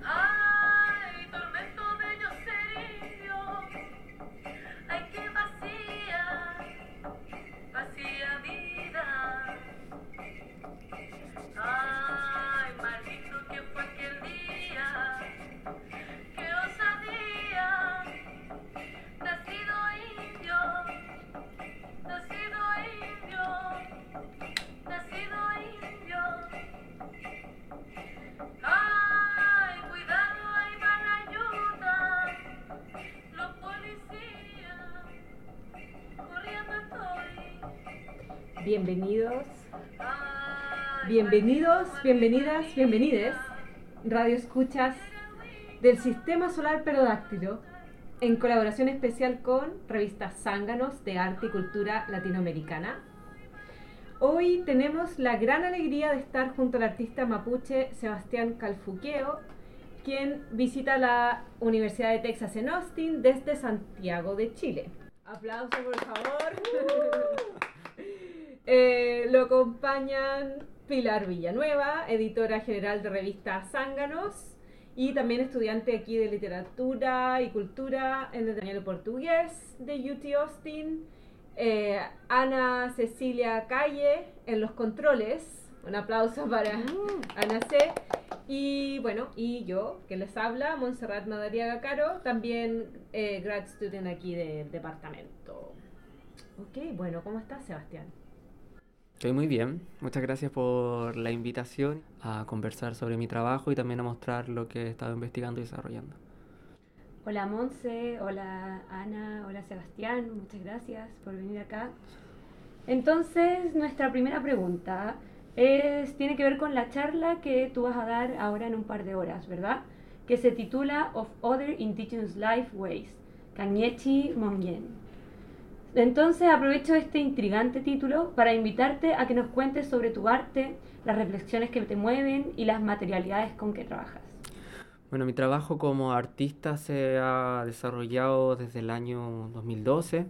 はい。Bienvenidos, bienvenidas, bienvenides, Radio Escuchas del Sistema Solar Perodáctilo, en colaboración especial con Revista Zánganos de Arte y Cultura Latinoamericana. Hoy tenemos la gran alegría de estar junto al artista mapuche Sebastián Calfuqueo, quien visita la Universidad de Texas en Austin desde Santiago de Chile. Aplauso, por favor. Eh, lo acompañan Pilar Villanueva, editora general de revista Zánganos y también estudiante aquí de literatura y cultura en el Daniel Portugués de UT Austin. Eh, Ana Cecilia Calle en los controles. Un aplauso para uh. Ana C. Y bueno, y yo, que les habla, Montserrat Madariaga Caro, también eh, grad student aquí del departamento. Ok, bueno, ¿cómo estás, Sebastián? Estoy muy bien. Muchas gracias por la invitación a conversar sobre mi trabajo y también a mostrar lo que he estado investigando y desarrollando. Hola Monse, hola Ana, hola Sebastián, muchas gracias por venir acá. Entonces, nuestra primera pregunta es, tiene que ver con la charla que tú vas a dar ahora en un par de horas, ¿verdad? Que se titula Of Other Indigenous Life Ways, Kanyechi Monyen. Entonces aprovecho este intrigante título para invitarte a que nos cuentes sobre tu arte, las reflexiones que te mueven y las materialidades con que trabajas. Bueno, mi trabajo como artista se ha desarrollado desde el año 2012,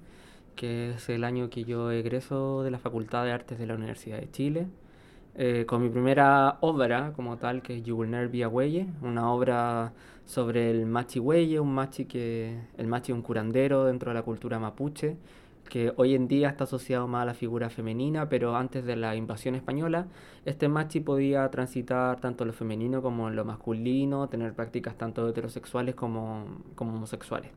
que es el año que yo egreso de la Facultad de Artes de la Universidad de Chile, eh, con mi primera obra como tal, que es You Will Never Be a una obra sobre el machi hueye, un machi que el machi es un curandero dentro de la cultura mapuche, que hoy en día está asociado más a la figura femenina, pero antes de la invasión española, este machi podía transitar tanto lo femenino como lo masculino, tener prácticas tanto heterosexuales como, homosexuales.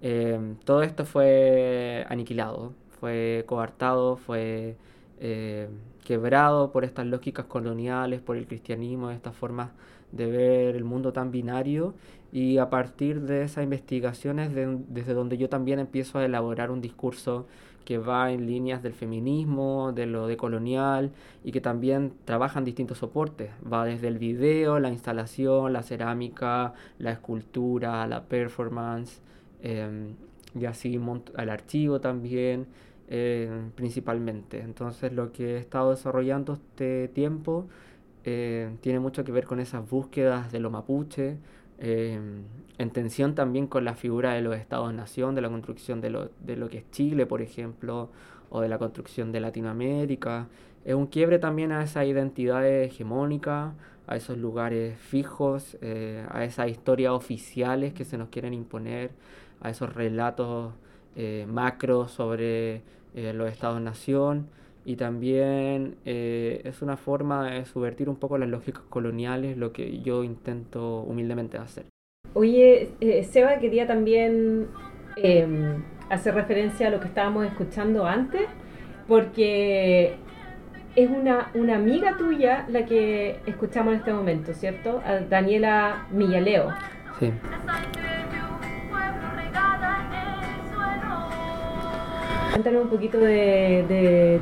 Eh, todo esto fue aniquilado, fue coartado, fue eh, quebrado por estas lógicas coloniales, por el cristianismo, estas formas de ver el mundo tan binario y a partir de esas investigaciones desde donde yo también empiezo a elaborar un discurso que va en líneas del feminismo, de lo decolonial y que también trabaja en distintos soportes. Va desde el video, la instalación, la cerámica, la escultura, la performance em, y así al archivo también. Eh, principalmente. Entonces lo que he estado desarrollando este tiempo eh, tiene mucho que ver con esas búsquedas de lo mapuche, eh, en tensión también con la figura de los estados-nación, de la construcción de lo, de lo que es Chile, por ejemplo, o de la construcción de Latinoamérica. Es un quiebre también a esa identidad hegemónica, a esos lugares fijos, a esas historias oficiales que se nos quieren imponer, a esos relatos eh, macro sobre eh, los estados-nación y también eh, es una forma de subvertir un poco las lógicas coloniales, lo que yo intento humildemente hacer. Oye, Seba quería también em, hacer referencia a lo que estábamos escuchando antes, porque es una, una amiga tuya la que escuchamos en este momento, ¿cierto? Daniela Millaleo. Sí. Cuéntanos un poquito de,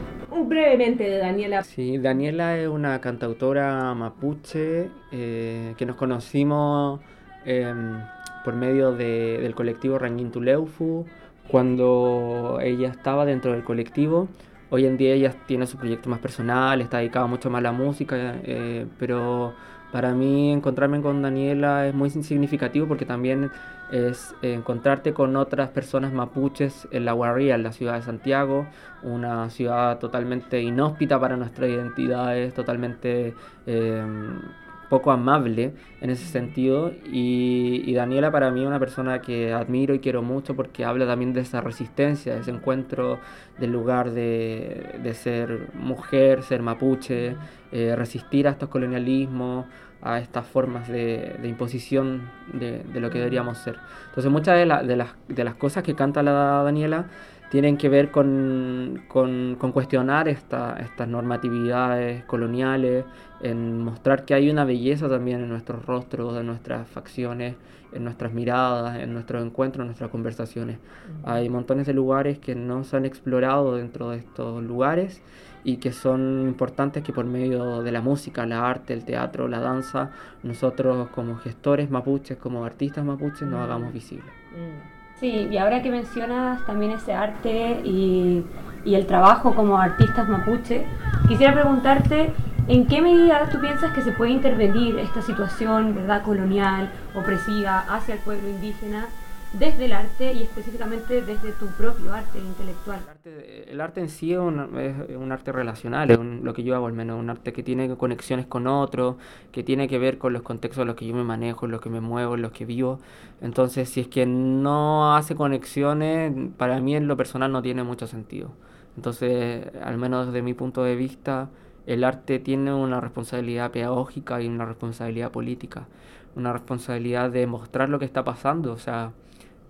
brevemente de Daniela. Sí, Daniela es una cantautora mapuche eh, que nos conocimos em, por medio de, del colectivo Tuleufu. Cuando ella estaba dentro del colectivo, Hoy en día ella tiene su proyecto más personal, está dedicada mucho más a la música, eh, pero para mí encontrarme con Daniela es muy significativo porque también es encontrarte con otras personas mapuches en la Guarría, en la ciudad de Santiago, una ciudad totalmente inhóspita para nuestras identidades, totalmente eh, poco amable en ese sentido y, Daniela para mí es una persona que admiro y quiero mucho porque habla también de esa resistencia, de ese encuentro del lugar de, ser mujer, ser mapuche, eh, resistir a estos colonialismos, a estas formas de, imposición de, lo que deberíamos ser. Entonces muchas de, de, las, de las cosas que canta la Daniela tienen que ver con, con, cuestionar esta, estas normatividades coloniales, en mostrar que hay una belleza también en nuestros rostros, en nuestras facciones, en nuestras miradas, en nuestros encuentros, en nuestras conversaciones. Hay montones de lugares que no se han explorado dentro de estos lugares y que son importantes que por medio de la música, la arte, el teatro, la danza, nosotros como gestores mapuches, como artistas mapuches, nos hagamos visibles. Mm. Sí, y ahora que mencionas también ese arte y, el trabajo como artistas mapuche, quisiera preguntarte en qué medida tú piensas que se puede intervenir esta situación verdad colonial, opresiva hacia el pueblo indígena desde el arte y específicamente desde tu propio arte intelectual. El arte, en sí es un, arte relacional, es lo que yo hago al menos, un arte que tiene conexiones con otros, que tiene que ver con los contextos en los que yo me manejo, en los que me muevo, en los que vivo. Entonces, si es que no hace conexiones, para mí en lo personal no tiene mucho sentido. Entonces, al menos desde mi punto de vista, el arte tiene una responsabilidad pedagógica y una responsabilidad política, una responsabilidad de mostrar lo que está pasando, o sea,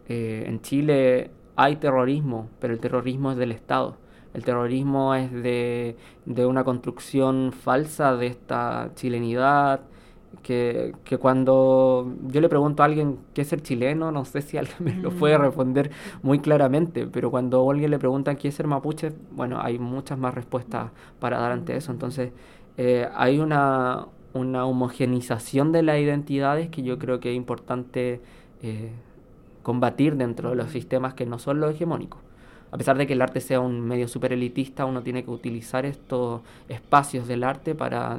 eh, en Chile hay terrorismo, pero el terrorismo es del Estado. El terrorismo es de, una construcción falsa de esta chilenidad, que, cuando yo le pregunto a alguien qué es ser chileno, no sé si alguien me lo puede mm. responder muy claramente, pero cuando alguien le pregunta qué es ser mapuche, bueno, hay muchas más respuestas para dar ante eso. Entonces, eh, hay una, una homogenización de las identidades que yo creo que es importante eh, combatir dentro de los sistemas que no son los hegemónicos. A pesar de que el arte sea un medio super elitista, uno tiene que utilizar estos espacios del arte para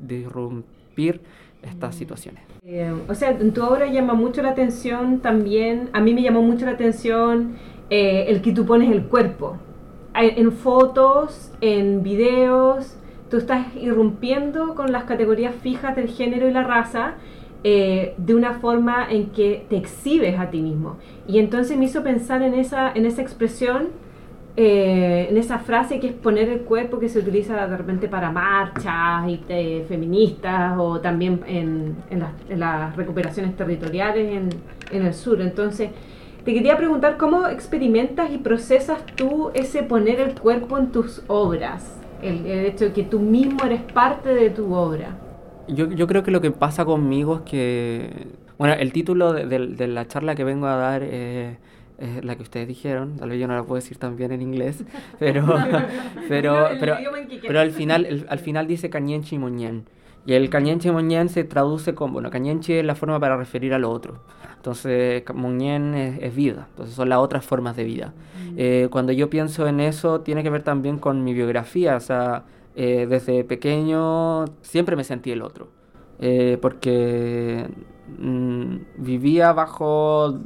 disrumpir estas mm. situaciones. Eh, o sea, en tu obra llama mucho la atención también, a mí me llamó mucho la atención eh, el que tú pones el cuerpo. En fotos, en videos, tú estás irrumpiendo con las categorías fijas del género y la raza eh, de una forma en que te exhibes a ti mismo. Y entonces me hizo pensar en esa, en esa expresión, eh, en esa frase que es poner el cuerpo que se utiliza de repente para marchas y, eh, feministas o también en, las, recuperaciones territoriales en, en el sur. Entonces, te quería preguntar cómo experimentas y procesas tú ese poner el cuerpo en tus obras, el hecho de que tú mismo eres parte de tu obra. Yo, yo creo que lo que pasa conmigo es que, bueno, el título de, la charla que vengo a dar es, la que ustedes dijeron, tal vez yo no la puedo decir tan bien en inglés, pero, pero, pero, pero, al final, al final dice Cañenchi Moñén. Y el Cañenchi Moñén se traduce como, bueno, Cañenchi es la forma para referir a lo otro. Entonces, Moñén es, vida, entonces son las otras formas de vida. Mm. Eh, cuando yo pienso en eso, tiene que ver también con mi biografía, o sea, eh, desde pequeño siempre me sentí el otro, eh, porque mm, vivía bajo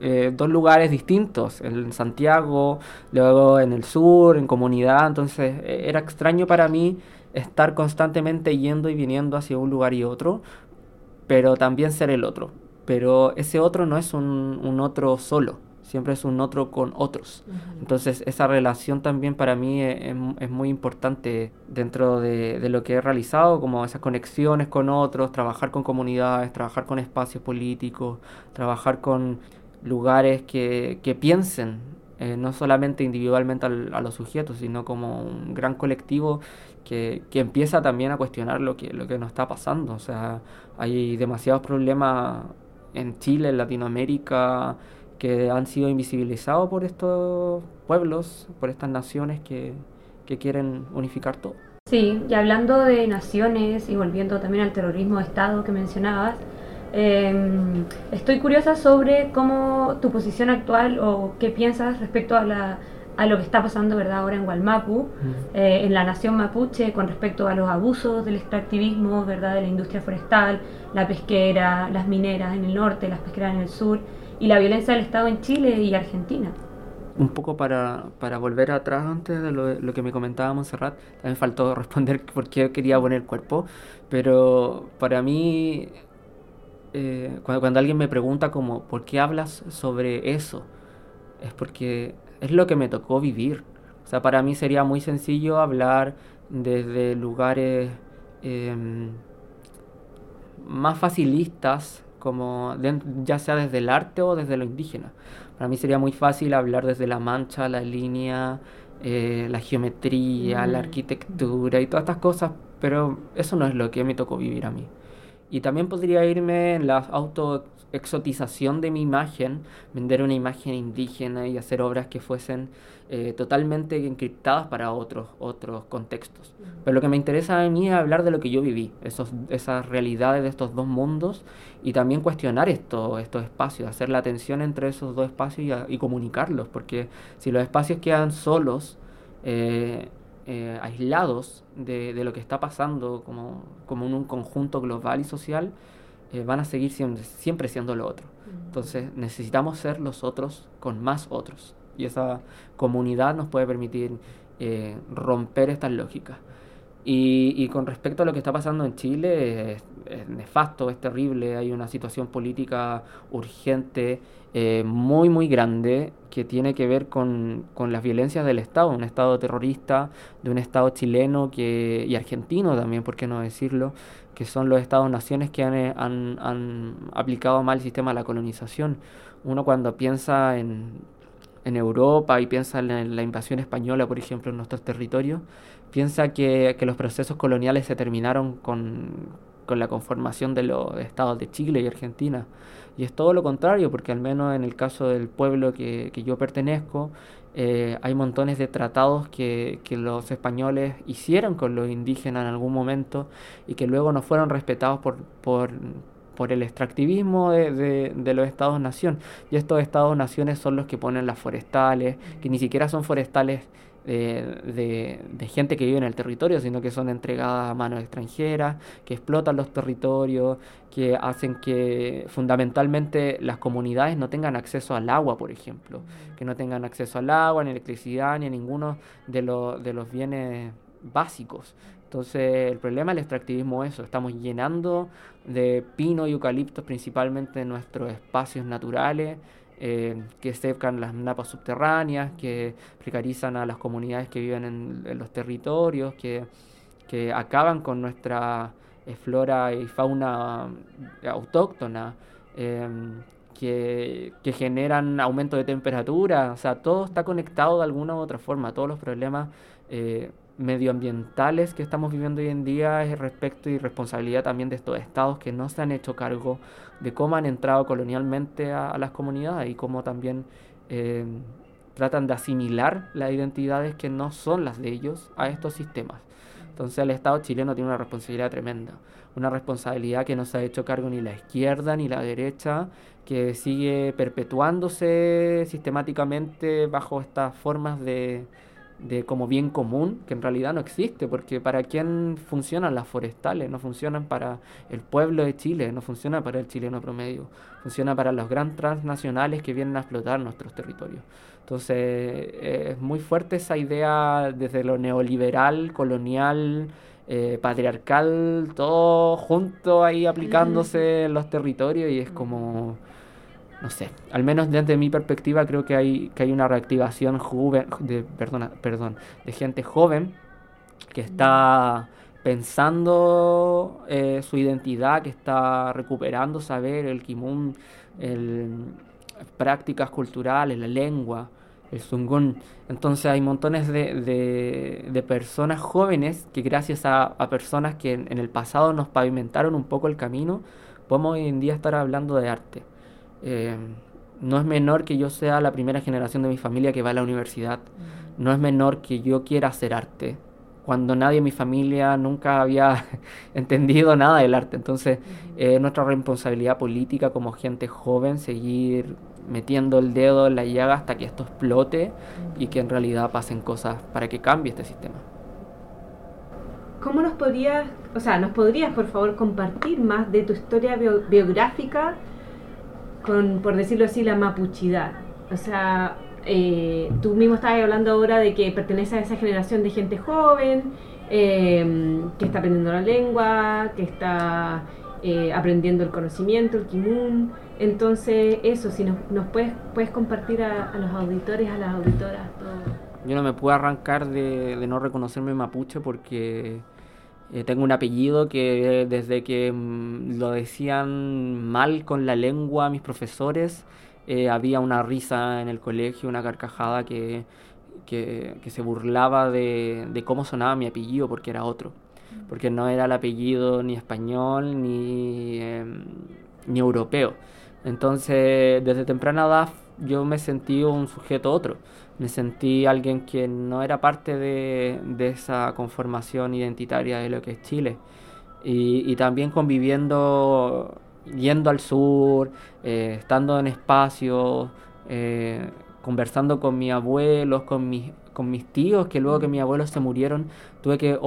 eh, dos lugares distintos, en Santiago, luego en el sur, en comunidad, entonces era extraño para mí estar constantemente yendo y viniendo hacia un lugar y otro, pero también ser el otro. Pero ese otro no es un otro solo, siempre es un otro con otros. Entonces esa relación también para mí e, es, muy importante dentro de, lo que he realizado, como esas conexiones con otros, trabajar con comunidades, trabajar con espacios políticos, trabajar con lugares que, piensen eh, no solamente individualmente a los sujetos, sino como un gran colectivo que, que, empieza también a cuestionar lo que, lo que nos está pasando. O sea, hay demasiados problemas en Chile, en Latinoamérica, que han sido invisibilizados por estos pueblos, por estas naciones que, quieren unificar todo. Sí, y hablando de naciones y volviendo también al terrorismo de Estado que mencionabas, em, estoy curiosa sobre cómo tu posición actual o qué piensas respecto a la a lo que está pasando verdad ahora en Gualmapu, eh, en la nación mapuche, con respecto a los abusos del extractivismo verdad de la industria forestal, la pesquera, las mineras en el norte, las pesqueras en el sur, y la violencia del Estado en Chile y Argentina. Un poco para, para volver atrás antes de lo, lo, que me comentaba Monserrat, también faltó responder por qué quería poner cuerpo, pero para mí, eh, cuando, cuando alguien me pregunta como, ¿por qué hablas sobre eso? Es porque es lo que me tocó vivir. O sea, para mí sería muy sencillo hablar desde lugares em, más facilistas, como ya sea desde el arte o desde lo indígena. Para mí sería muy fácil hablar desde la mancha, la línea, eh, la geometría, la mm. arquitectura y todas estas cosas, pero eso no es lo que me tocó vivir a mí. Y también podría irme en la autoexotización de mi imagen, vender una imagen indígena y hacer obras que fuesen eh, totalmente encriptadas para otros, otros contextos. Pero lo que me interesa a mí es hablar de lo que yo viví, esos, esas realidades de estos dos mundos y también cuestionar esto, estos espacios, hacer la tensión entre esos dos espacios y, comunicarlos, porque si los espacios quedan solos, eh, eh, aislados de, de, lo que está pasando como, como en un conjunto global y social, eh, van a seguir siendo, siempre siendo lo otro. Entonces necesitamos ser los otros con más otros. Y esa comunidad nos puede permitir eh, romper estas lógicas. Y, y, con respecto a lo que está pasando en Chile, es, es nefasto, es terrible, hay una situación política urgente eh, muy, muy grande que tiene que ver con, con, las violencias del Estado, un Estado terrorista, de un Estado chileno que, y argentino también, por qué no decirlo, que son los Estados-naciones que han, eh, han, han, aplicado mal el sistema de la colonización. Uno cuando piensa en, en Europa y piensa en la invasión española, por ejemplo, en nuestros territorios, piensa que, que los procesos coloniales se terminaron con, con la conformación de los estados de Chile y Argentina. Y es todo lo contrario, porque al menos en el caso del pueblo que, que yo pertenezco, eh, hay montones de tratados que, los españoles hicieron con los indígenas en algún momento y que luego no fueron respetados por, por, por el extractivismo de, de, de los estados-nación. Y estos estados-naciones son los que ponen las forestales, que ni siquiera son forestales de, de, gente que vive en el territorio, sino que son entregadas a manos extranjeras, que explotan los territorios, que hacen que fundamentalmente las comunidades no tengan acceso al agua, por ejemplo, que no tengan acceso al agua, ni electricidad, ni a ninguno de, lo, de los bienes básicos. Entonces el problema del extractivismo es eso, estamos llenando de pino y eucaliptos principalmente nuestros espacios naturales, eh, que secan las napas subterráneas, que precarizan a las comunidades que viven en, los territorios, que, que, acaban con nuestra eh, flora y fauna eh, autóctona, em, que, que, generan aumento de temperatura, o sea, todo está conectado de alguna u otra forma, todos los problemas medioambientales que estamos viviendo hoy en día es respecto y responsabilidad también de estos estados que no se han hecho cargo de cómo han entrado colonialmente a, las comunidades y cómo también eh, tratan de asimilar las identidades que no son las de ellos a estos sistemas. Entonces el Estado chileno tiene una responsabilidad tremenda, una responsabilidad que no se ha hecho cargo ni la izquierda ni la derecha, que sigue perpetuándose sistemáticamente bajo estas formas de, de como bien común, que en realidad no existe, porque para quién funcionan las forestales, no funcionan para el pueblo de Chile, no funciona para el chileno promedio, funciona para los grandes transnacionales que vienen a explotar nuestros territorios. Entonces es muy fuerte esa idea desde lo neoliberal, colonial, eh, patriarcal, todo junto ahí aplicándose en los territorios y es como no sé, al menos desde mi perspectiva creo que hay, que hay una reactivación joven, de, perdona, perdón, de gente joven que está pensando eh, su identidad, que está recuperando saber, el kimun, el, prácticas culturales, la lengua, el zungún. Entonces hay montones de, de, personas jóvenes que gracias a, a personas que en, en, el pasado nos pavimentaron un poco el camino, podemos hoy en día estar hablando de arte. Eh, no es menor que yo sea la primera generación de mi familia que va a la universidad. No es menor que yo quiera hacer arte. Cuando nadie en mi familia nunca había entendido nada del arte. Entonces, es nuestra responsabilidad política como gente joven seguir metiendo el dedo en la llaga hasta que esto explote y que en realidad pasen cosas para que cambie este sistema. ¿Cómo nos podrías, o sea, nos podrías por favor compartir más de tu historia biográfica con, por decirlo así, la mapuchidad? O sea, eh, tú mismo estabas hablando ahora de que pertenece a esa generación de gente joven, eh, que está aprendiendo la lengua, que está eh, aprendiendo el conocimiento, el kimun. Entonces, eso, si nos, nos puedes, puedes compartir a, los auditores, a las auditoras, todo. Yo no me puedo arrancar de, no reconocerme mapuche porque eh, tengo un apellido que desde que mm, lo decían mal con la lengua mis profesores, eh, había una risa en el colegio, una carcajada que, que, se burlaba de, de cómo sonaba mi apellido porque era otro porque no era el apellido ni español ni, em, ni europeo. Entonces, desde temprana edad yo me sentí un sujeto otro, me sentí alguien que no era parte de, de esa conformación identitaria de lo que es Chile. Y, y también conviviendo, yendo al sur, eh, estando en espacios, eh, conversando con mis abuelos, con mis con mis tíos, que luego que mis abuelos se murieron, tuve que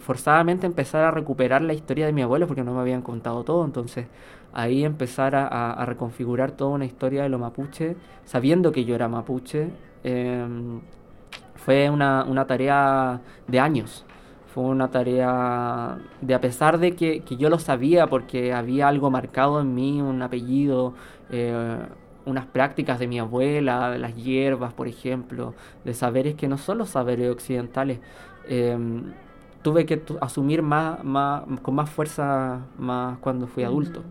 forzadamente empezar a recuperar la historia de mi abuelo porque no me habían contado todo. Entonces ahí empezar a, reconfigurar toda una historia de lo mapuche, sabiendo que yo era mapuche, em, fue una, una, tarea de años. Fue una tarea de, a pesar de que, que, yo lo sabía porque había algo marcado en mí, un apellido, eh, unas prácticas de mi abuela, de las hierbas, por ejemplo, de saberes que no son los saberes occidentales. Em, tuve que asumir más, más, con más fuerza más cuando fui adulto,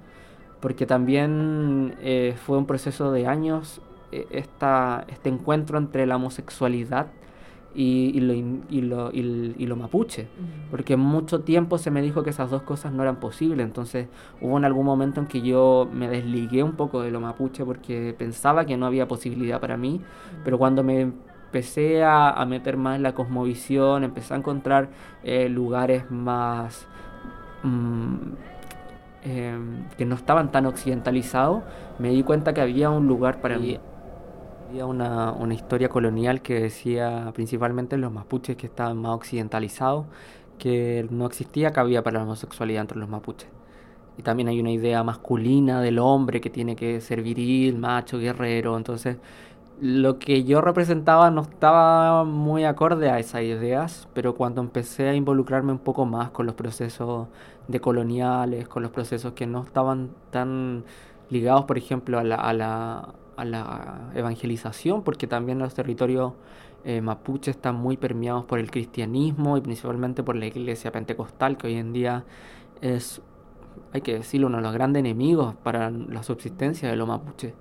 porque también eh, fue un proceso de años eh, esta, este encuentro entre la homosexualidad y, lo, y, lo, y, lo, mapuche, porque mucho tiempo se me dijo que esas dos cosas no eran posibles, entonces hubo en algún momento en que yo me desligué un poco de lo mapuche porque pensaba que no había posibilidad para mí, pero cuando me empecé a, meter más en la cosmovisión, empecé a encontrar eh, lugares más... Mm, em, que no estaban tan occidentalizados, me di cuenta que había un lugar para mí. Había una, una, historia colonial que decía principalmente los mapuches que estaban más occidentalizados, que no existía cabida para la homosexualidad entre los mapuches. Y también hay una idea masculina del hombre que tiene que ser viril, macho, guerrero. Entonces, lo que yo representaba no estaba muy acorde a esas ideas, pero cuando empecé a involucrarme un poco más con los procesos decoloniales, con los procesos que no estaban tan ligados, por ejemplo, a la, a la a la evangelización, porque también los territorios eh, mapuche están muy permeados por el cristianismo y principalmente por la iglesia pentecostal, que hoy en día es, hay que decirlo, uno de los grandes enemigos para la subsistencia de los mapuche.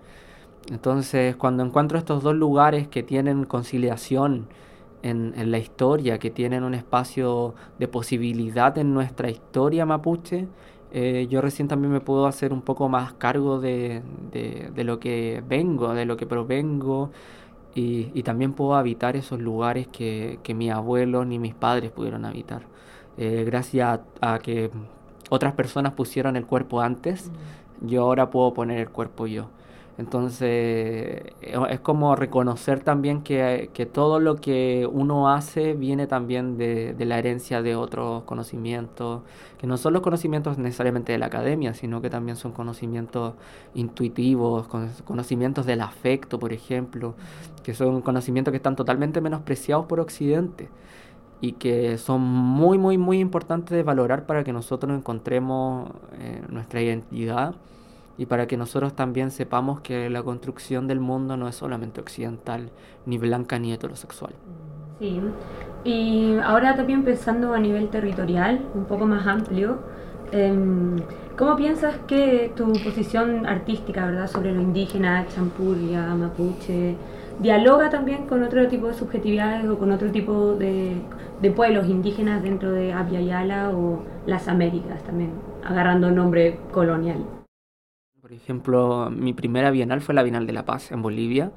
Entonces, cuando encuentro estos dos lugares que tienen conciliación en, en la historia, que tienen un espacio de posibilidad en nuestra historia mapuche, eh, yo recién también me puedo hacer un poco más cargo de, de, lo que vengo, de lo que provengo, y, y también puedo habitar esos lugares que, que mis abuelos ni mis padres pudieron habitar. Eh, gracias a, que otras personas pusieron el cuerpo antes, mm. yo ahora puedo poner el cuerpo yo. Entonces, es como reconocer también que, todo lo que uno hace viene también de, la herencia de otros conocimientos, que no son los conocimientos necesariamente de la academia, sino que también son conocimientos intuitivos, conocimientos del afecto, por ejemplo, que son conocimientos que están totalmente menospreciados por Occidente y que son muy, muy, muy importantes de valorar para que nosotros encontremos eh, nuestra identidad y para que nosotros también sepamos que la construcción del mundo no es solamente occidental, ni blanca ni heterosexual. Sí, y ahora también pensando a nivel territorial, un poco más amplio, em, ¿cómo piensas que tu posición artística verdad, sobre lo indígena, champuria, mapuche, dialoga también con otro tipo de subjetividades o con otro tipo de, de pueblos indígenas dentro de Abya Yala o las Américas también, agarrando nombre colonial? Por ejemplo, mi primera bienal fue la Bienal de la Paz en Bolivia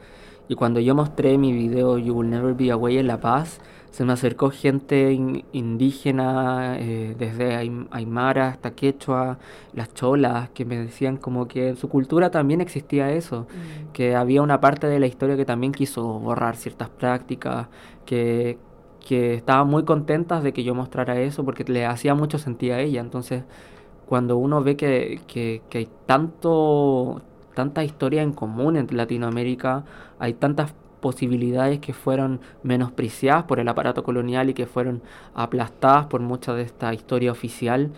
Y cuando yo mostré mi video You Will Never Be Away en La Paz, se me acercó gente indígena, eh, desde Aymara hasta Quechua, las cholas, que me decían como que en su cultura también existía eso, mm. que había una parte de la historia que también quiso borrar ciertas prácticas, que, que estaban muy contentas de que yo mostrara eso porque le hacía mucho sentido a ella. Entonces, cuando uno ve que, que, hay tanto, tanta historia en común en Latinoamérica, hay tantas posibilidades que fueron menospreciadas por el aparato colonial y que fueron aplastadas por mucha de esta historia oficial.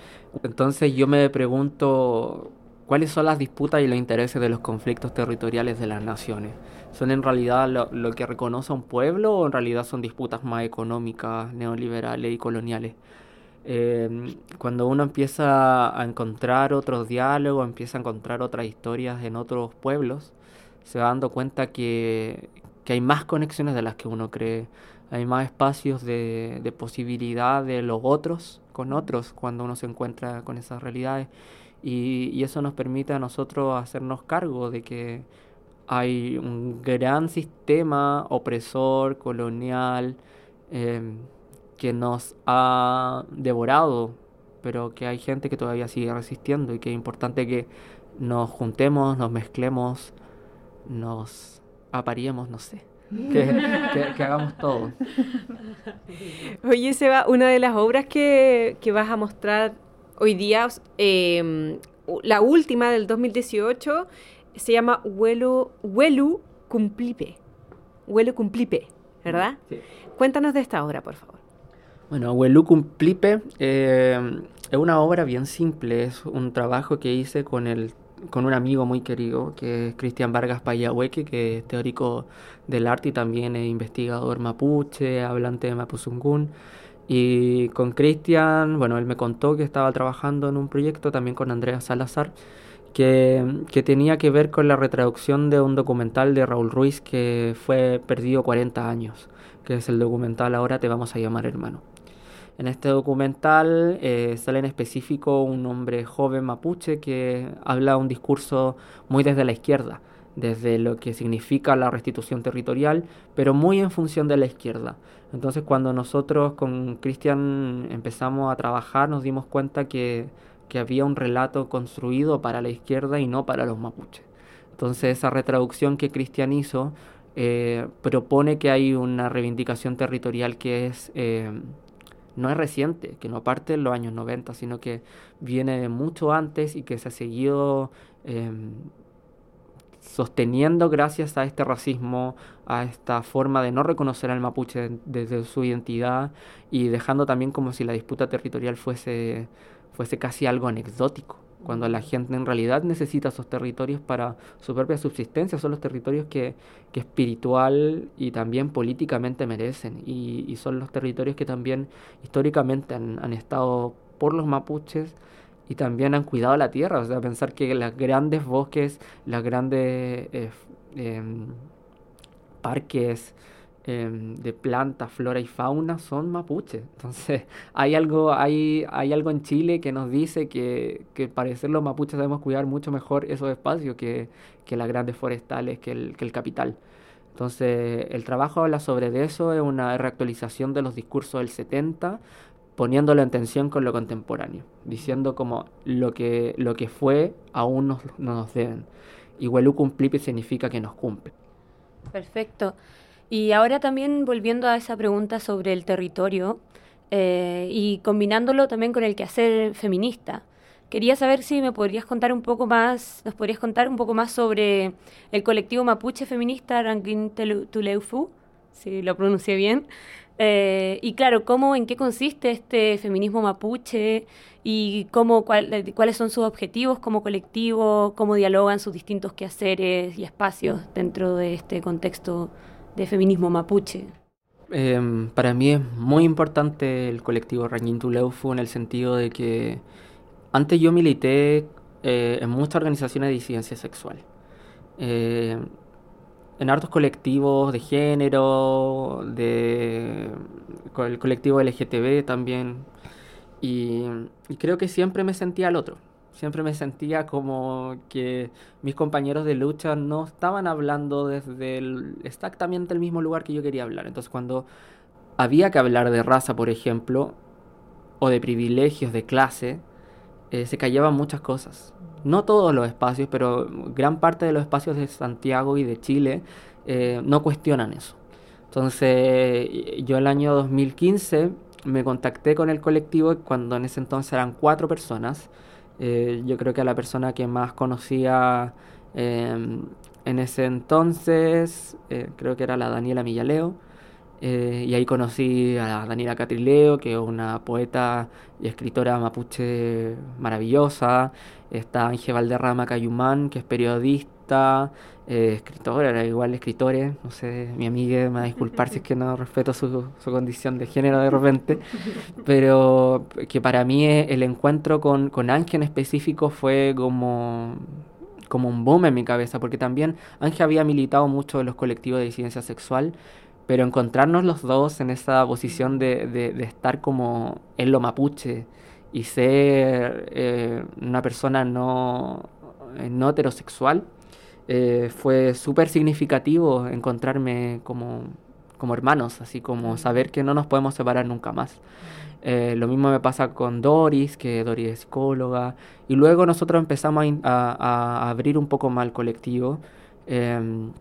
Entonces yo me pregunto cuáles son las disputas y los intereses de los conflictos territoriales de las naciones. ¿Son en realidad lo, que reconoce un pueblo o en realidad son disputas más económicas, neoliberales y coloniales? Em, cuando uno empieza a encontrar otros diálogos, empieza a encontrar otras historias en otros pueblos, se va dando cuenta que, hay más conexiones de las que uno cree, hay más espacios de, posibilidad de los otros con otros cuando uno se encuentra con esas realidades. Y, y eso nos permite a nosotros hacernos cargo de que hay un gran sistema opresor, colonial, em, que nos ha devorado, pero que hay gente que todavía sigue resistiendo y que es importante que nos juntemos, nos mezclemos, nos aparíamos, no sé. Que, hagamos todo. Oye, Seba, una de las obras que, vas a mostrar hoy día, em, la última del 2018, se llama Huelu, Huelu Cumplipe. Huelu Cumplipe, ¿verdad? Sí. Cuéntanos de esta obra, por favor. Bueno, Huelu Cumplipe em, es una obra bien simple, es un trabajo que hice con el con un amigo muy querido, que es Cristian Vargas Payahueque, que es teórico del arte y también es investigador mapuche, hablante de Mapuzungún. Y con Cristian, bueno, él me contó que estaba trabajando en un proyecto también con Andrea Salazar, que, que, tenía que ver con la retraducción de un documental de Raúl Ruiz que fue perdido 40 años, que es el documental Ahora te vamos a llamar hermano. En este documental eh, sale en específico un hombre joven mapuche que habla un discurso muy desde la izquierda, desde lo que significa la restitución territorial, pero muy en función de la izquierda. Entonces cuando nosotros con Cristian empezamos a trabajar nos dimos cuenta que, que había un relato construido para la izquierda y no para los mapuches. Entonces esa retraducción que Cristian hizo eh, propone que hay una reivindicación territorial que es eh, no es reciente, que no parte en los años 90, sino que viene de mucho antes y que se ha seguido em, sosteniendo gracias a este racismo, a esta forma de no reconocer al mapuche desde su identidad y dejando también como si la disputa territorial fuese, fuese casi algo anecdótico cuando la gente en realidad necesita esos territorios para su propia subsistencia, son los territorios que, que espiritual y también políticamente merecen, y, son los territorios que también históricamente han, estado por los mapuches y también han cuidado la tierra, o sea, pensar que los grandes bosques, los grandes eh, em, parques, Em, de planta, flora y fauna son mapuches. Entonces, hay algo, hay, hay algo en Chile que nos dice que, que parecer los mapuches debemos cuidar mucho mejor esos espacios que, que las grandes forestales, que el, que el capital. Entonces, el trabajo habla sobre eso, es una reactualización de los discursos del 70, poniéndolo en tensión con lo contemporáneo, diciendo como lo que, lo que fue aún no nos deben. Y Huelu cumplipe significa que nos cumple. Perfecto. Y ahora también volviendo a esa pregunta sobre el territorio eh, y combinándolo también con el quehacer feminista, quería saber si me podrías contar un poco más, nos podrías contar un poco más sobre el colectivo mapuche feminista Rankin Tuleufu, si lo pronuncié bien, eh, y claro, cómo, en qué consiste este feminismo mapuche y cómo, cuáles son sus objetivos como colectivo, cómo dialogan sus distintos quehaceres y espacios dentro de este contexto de feminismo mapuche? Em, para mí es muy importante el colectivo Tuleufu en el sentido de que antes yo milité eh, en muchas organizaciones de disidencia sexual. Eh, en hartos colectivos de género, de el colectivo LGTB también. Y, y, creo que siempre me sentía al otro. Siempre me sentía como que mis compañeros de lucha no estaban hablando desde exactamente el mismo lugar que yo quería hablar. Entonces cuando había que hablar de raza, por ejemplo, o de privilegios de clase, eh, se callaban muchas cosas. No todos los espacios, pero gran parte de los espacios de Santiago y de Chile eh, no cuestionan eso. Entonces, yo el año 2015 me contacté con el colectivo cuando en ese entonces eran cuatro personas. Eh, yo creo que a la persona que más conocía em, en ese entonces, creo que era la Daniela Millaleo. Eh, y ahí conocí a Daniela Catrileo, que es una poeta y escritora mapuche maravillosa. Está Ángel Valderrama Cayumán, que es periodista, eh, escritora, era igual escritores. No sé, mi amiga me va a disculpar si es que no respeto su, su condición de género de repente. Pero que para mí el encuentro con, con Ángel en específico fue como como un boom en mi cabeza, porque también Ángel había militado mucho en los colectivos de disidencia sexual, pero encontrarnos los dos en esa posición de, de, estar como en lo mapuche y ser eh, una persona no, no heterosexual, eh, fue súper significativo encontrarme como, como hermanos, así como saber que no nos podemos separar nunca más. Eh, lo mismo me pasa con Doris, que Doris es psicóloga, y luego nosotros empezamos a, a, abrir un poco más el colectivo. Em,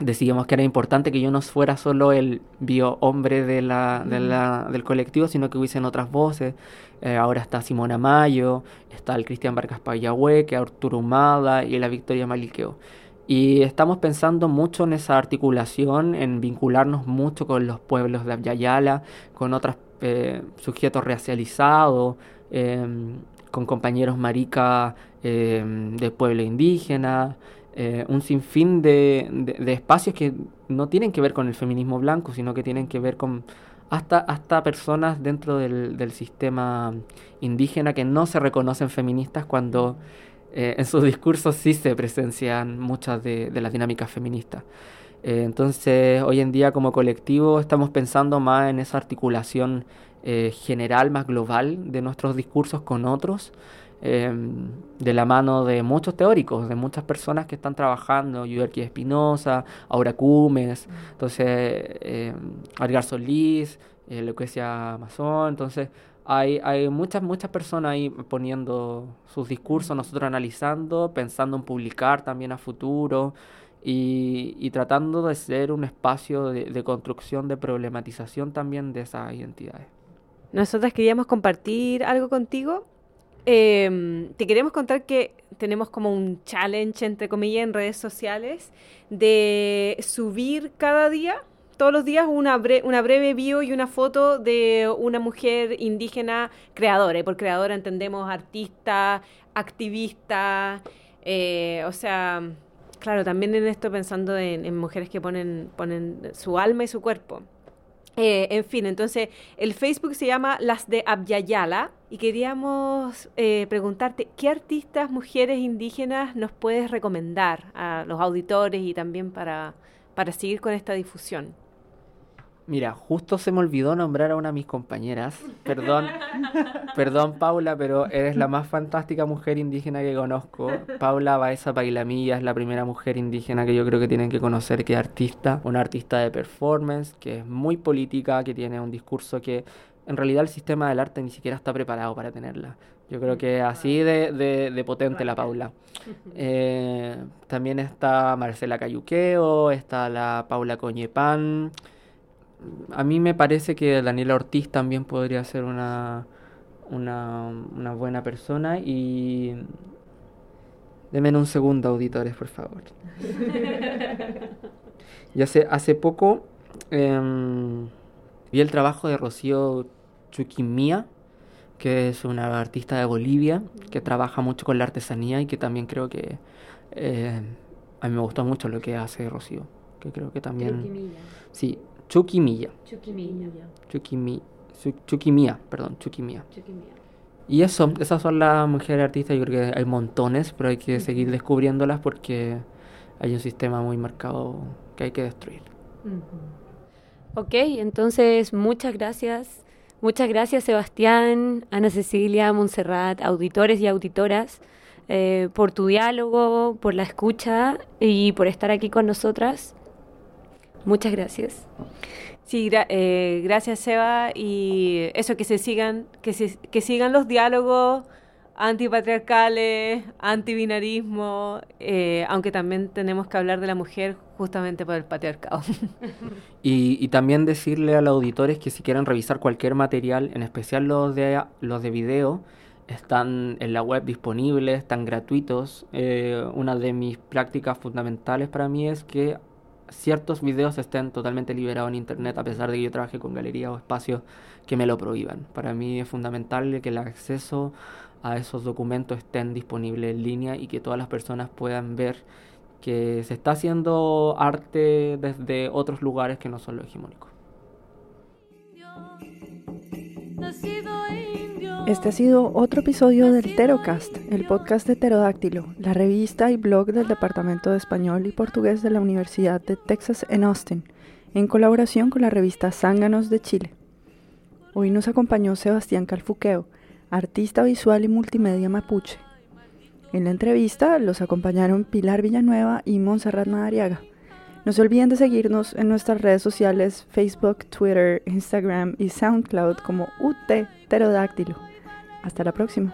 decidimos que era importante que yo no fuera solo el bio hombre de la, de la, del colectivo, sino que hubiesen otras voces. Eh, ahora está Simona Mayo, está el Cristian Vargas que Arturo Humada y la Victoria Maliqueo. Y estamos pensando mucho en esa articulación, en vincularnos mucho con los pueblos de Abyayala, con otros eh, sujetos racializados, em, con compañeros marica em, de pueblo indígena, eh, un sinfín de, de, espacios que no tienen que ver con el feminismo blanco, sino que tienen que ver con hasta, hasta personas dentro del, del sistema indígena que no se reconocen feministas cuando eh, en sus discursos sí se presencian muchas de, de las dinámicas feministas. Eh, entonces, hoy en día como colectivo estamos pensando más en esa articulación general, más global de nuestros discursos con otros. Em, de la mano de muchos teóricos, de muchas personas que están trabajando, Yuderki Espinosa, Aura Cumes, entonces eh, Edgar Solís, eh, Lucrecia Amazon, entonces hay, hay muchas, muchas personas ahí poniendo sus discursos, nosotros analizando, pensando en publicar también a futuro y, y tratando de ser un espacio de, construcción, de problematización también de esas identidades. Nosotras queríamos compartir algo contigo eh, te queremos contar que tenemos como un challenge, entre comillas, en redes sociales de subir cada día, todos los días, una, una breve bio y una foto de una mujer indígena creadora. Y por creadora entendemos artista, activista, eh, o sea, claro, también en esto pensando en, en mujeres que ponen, ponen su alma y su cuerpo. Eh, en fin, entonces el Facebook se llama Las de Abyayala y queríamos eh, preguntarte qué artistas, mujeres indígenas nos puedes recomendar a los auditores y también para, para seguir con esta difusión. Mira, justo se me olvidó nombrar a una de mis compañeras. Perdón, perdón Paula, pero eres la más fantástica mujer indígena que conozco. Paula Baeza Pailamilla es la primera mujer indígena que yo creo que tienen que conocer que es artista, una artista de performance, que es muy política, que tiene un discurso que en realidad el sistema del arte ni siquiera está preparado para tenerla. Yo creo que así de, de, potente la Paula. Eh, también está Marcela Cayuqueo, está la Paula Coñepan a mí me parece que Daniela Ortiz también podría ser una, una, una buena persona y denme un segundo, auditores, por favor. y hace, hace poco em, vi el trabajo de Rocío Chuquimía, que es una artista de Bolivia, que trabaja mucho con la artesanía y que también creo que eh, a mí me gustó mucho lo que hace Rocío, que creo que también... Sí, Chukimilla. Chukimilla. Chukimi, perdón, Chukimia. Y eso, esas son las mujeres artistas, yo creo que hay montones, pero hay que seguir descubriéndolas porque hay un sistema muy marcado que hay que destruir. Ok, entonces muchas gracias Muchas gracias Sebastián, Ana Cecilia, Montserrat, auditores y auditoras, eh, por tu diálogo, por la escucha y por estar aquí con nosotras. Muchas gracias. Sí, eh, gracias Seba y eso que se sigan, que, que sigan los diálogos antipatriarcales, antibinarismo, eh, aunque también tenemos que hablar de la mujer justamente por el patriarcado. Y, y, también decirle a los auditores que si quieren revisar cualquier material, en especial los de, los de video, están en la web disponibles, están gratuitos. Eh, una de mis prácticas fundamentales para mí es que ciertos videos estén totalmente liberados en internet a pesar de que yo trabaje con galerías o espacios que me lo prohíban. Para mí es fundamental que el acceso a esos documentos estén disponibles en línea y que todas las personas puedan ver que se está haciendo arte desde otros lugares que no son lo hegemónico. Este ha sido otro episodio del Terocast, el podcast de Pterodáctilo, la revista y blog del Departamento de Español y Portugués de la Universidad de Texas en Austin, en colaboración con la revista Zánganos de Chile. Hoy nos acompañó Sebastián Calfuqueo, artista visual y multimedia mapuche. En la entrevista los acompañaron Pilar Villanueva y Montserrat Madariaga. No se olviden de seguirnos en nuestras redes sociales Facebook, Twitter, Instagram y SoundCloud como UT Pterodáctilo. Hasta la próxima.